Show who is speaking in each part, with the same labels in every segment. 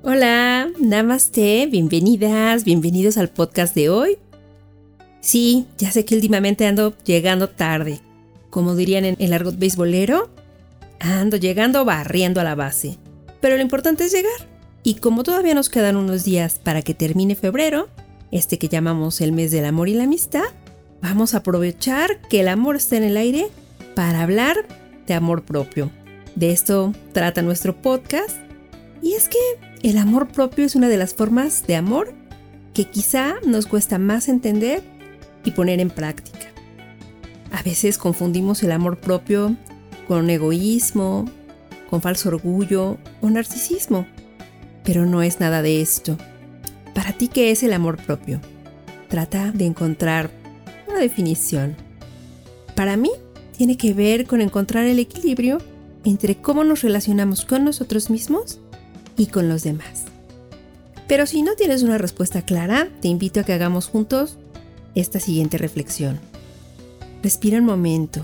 Speaker 1: Hola, namaste, bienvenidas, bienvenidos al podcast de hoy. Sí, ya sé que últimamente ando llegando tarde. Como dirían en el argot beisbolero, ando llegando barriendo a la base. Pero lo importante es llegar. Y como todavía nos quedan unos días para que termine febrero, este que llamamos el mes del amor y la amistad, vamos a aprovechar que el amor está en el aire para hablar de amor propio. De esto trata nuestro podcast. Y es que el amor propio es una de las formas de amor que quizá nos cuesta más entender y poner en práctica. A veces confundimos el amor propio con egoísmo, con falso orgullo o narcisismo, pero no es nada de esto. Para ti, ¿qué es el amor propio? Trata de encontrar una definición. Para mí, tiene que ver con encontrar el equilibrio entre cómo nos relacionamos con nosotros mismos y con los demás. Pero si no tienes una respuesta clara, te invito a que hagamos juntos esta siguiente reflexión. Respira un momento.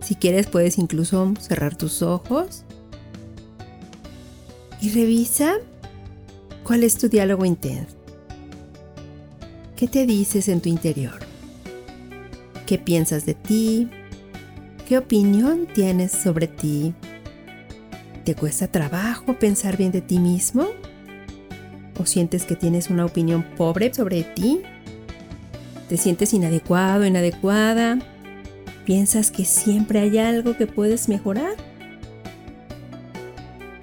Speaker 1: Si quieres puedes incluso cerrar tus ojos y revisa cuál es tu diálogo interno. ¿Qué te dices en tu interior? ¿Qué piensas de ti? ¿Qué opinión tienes sobre ti? ¿Te cuesta trabajo pensar bien de ti mismo? ¿O sientes que tienes una opinión pobre sobre ti? ¿Te sientes inadecuado, inadecuada? ¿Piensas que siempre hay algo que puedes mejorar?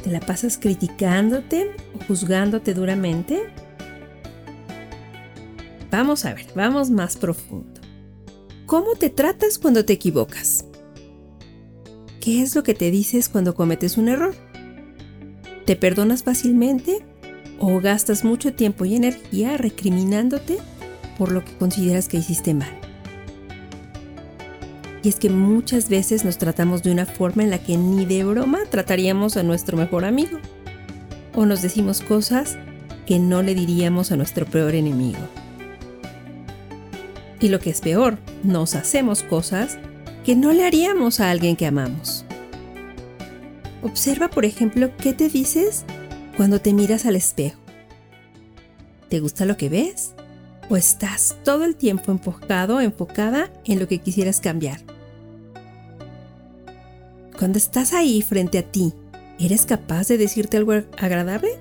Speaker 1: ¿Te la pasas criticándote o juzgándote duramente? Vamos a ver, vamos más profundo. ¿Cómo te tratas cuando te equivocas? ¿Qué es lo que te dices cuando cometes un error? ¿Te perdonas fácilmente o gastas mucho tiempo y energía recriminándote por lo que consideras que hiciste mal? Y es que muchas veces nos tratamos de una forma en la que ni de broma trataríamos a nuestro mejor amigo. O nos decimos cosas que no le diríamos a nuestro peor enemigo. Y lo que es peor, nos hacemos cosas que no le haríamos a alguien que amamos. Observa, por ejemplo, qué te dices cuando te miras al espejo. ¿Te gusta lo que ves? ¿O estás todo el tiempo enfocado, enfocada en lo que quisieras cambiar? Cuando estás ahí frente a ti, ¿eres capaz de decirte algo agradable?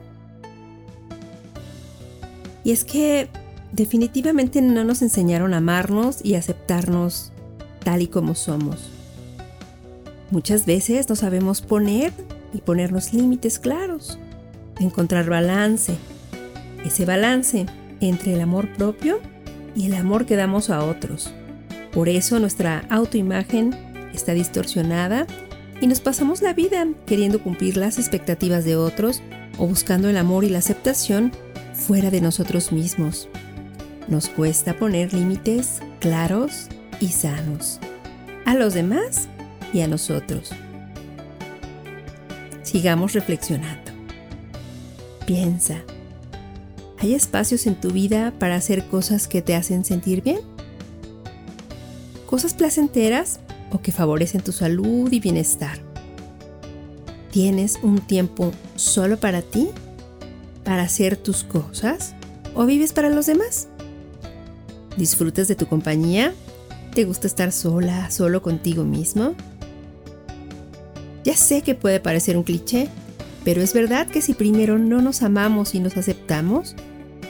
Speaker 1: Y es que definitivamente no nos enseñaron a amarnos y aceptarnos tal y como somos. Muchas veces no sabemos poner y ponernos límites claros, encontrar balance, ese balance entre el amor propio y el amor que damos a otros. Por eso nuestra autoimagen está distorsionada y nos pasamos la vida queriendo cumplir las expectativas de otros o buscando el amor y la aceptación fuera de nosotros mismos. Nos cuesta poner límites claros y sanos a los demás y a nosotros. Sigamos reflexionando. Piensa, ¿hay espacios en tu vida para hacer cosas que te hacen sentir bien? ¿Cosas placenteras o que favorecen tu salud y bienestar? ¿Tienes un tiempo solo para ti? ¿Para hacer tus cosas? ¿O vives para los demás? ¿Disfrutas de tu compañía? ¿Te gusta estar sola, solo contigo mismo? Ya sé que puede parecer un cliché, pero es verdad que si primero no nos amamos y nos aceptamos,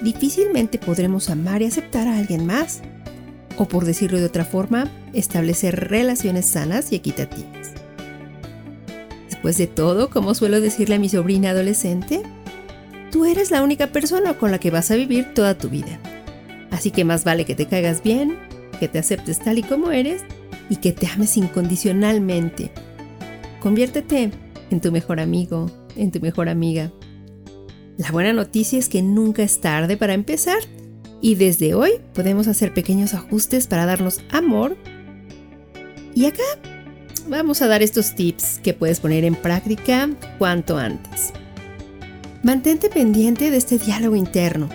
Speaker 1: difícilmente podremos amar y aceptar a alguien más. O por decirlo de otra forma, establecer relaciones sanas y equitativas. Después de todo, como suelo decirle a mi sobrina adolescente, tú eres la única persona con la que vas a vivir toda tu vida. Así que más vale que te caigas bien, que te aceptes tal y como eres y que te ames incondicionalmente. Conviértete en tu mejor amigo, en tu mejor amiga. La buena noticia es que nunca es tarde para empezar y desde hoy podemos hacer pequeños ajustes para darnos amor. Y acá vamos a dar estos tips que puedes poner en práctica cuanto antes. Mantente pendiente de este diálogo interno.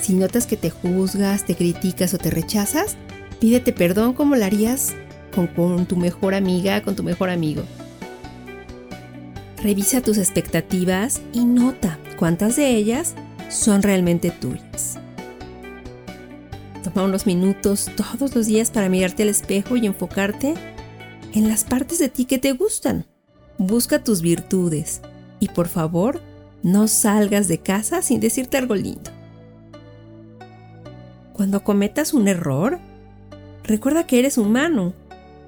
Speaker 1: Si notas que te juzgas, te criticas o te rechazas, Pídete perdón como lo harías con, tu mejor amiga, con tu mejor amigo. Revisa tus expectativas y nota cuántas de ellas son realmente tuyas. Toma unos minutos todos los días para mirarte al espejo y enfocarte en las partes de ti que te gustan. Busca tus virtudes y por favor, no salgas de casa sin decirte algo lindo. Cuando cometas un error, recuerda que eres humano,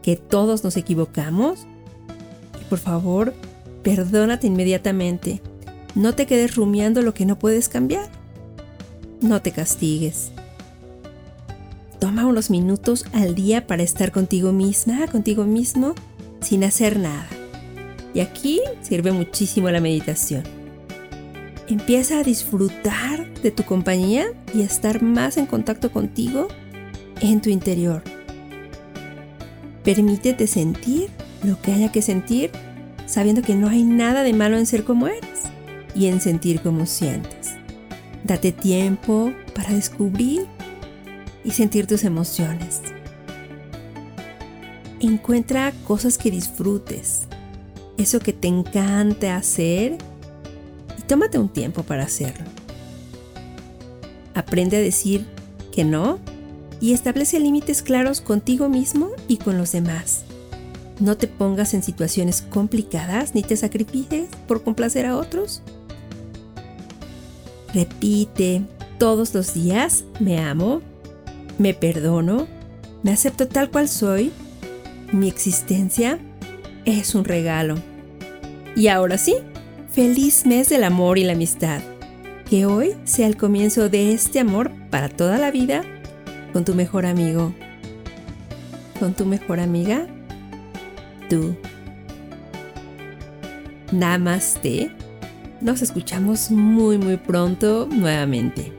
Speaker 1: que todos nos equivocamos y por favor, perdónate inmediatamente. No te quedes rumiando lo que no puedes cambiar. No te castigues. Toma unos minutos al día para estar contigo misma, contigo mismo, sin hacer nada. Y aquí sirve muchísimo la meditación. Empieza a disfrutar de tu compañía y a estar más en contacto contigo en tu interior. Permítete sentir lo que haya que sentir, sabiendo que no hay nada de malo en ser como eres y en sentir como sientes. Date tiempo para descubrir y sentir tus emociones. Encuentra cosas que disfrutes eso que te encanta hacer y tómate un tiempo para hacerlo. Aprende a decir que no y establece límites claros contigo mismo y con los demás. No te pongas en situaciones complicadas ni te sacrifiques por complacer a otros. Repite todos los días, me amo, me perdono, me acepto tal cual soy, mi existencia es un regalo. Y ahora sí, feliz mes del amor y la amistad. Que hoy sea el comienzo de este amor para toda la vida con tu mejor amigo. Con tu mejor amiga, Namaste. Nos escuchamos muy muy pronto nuevamente.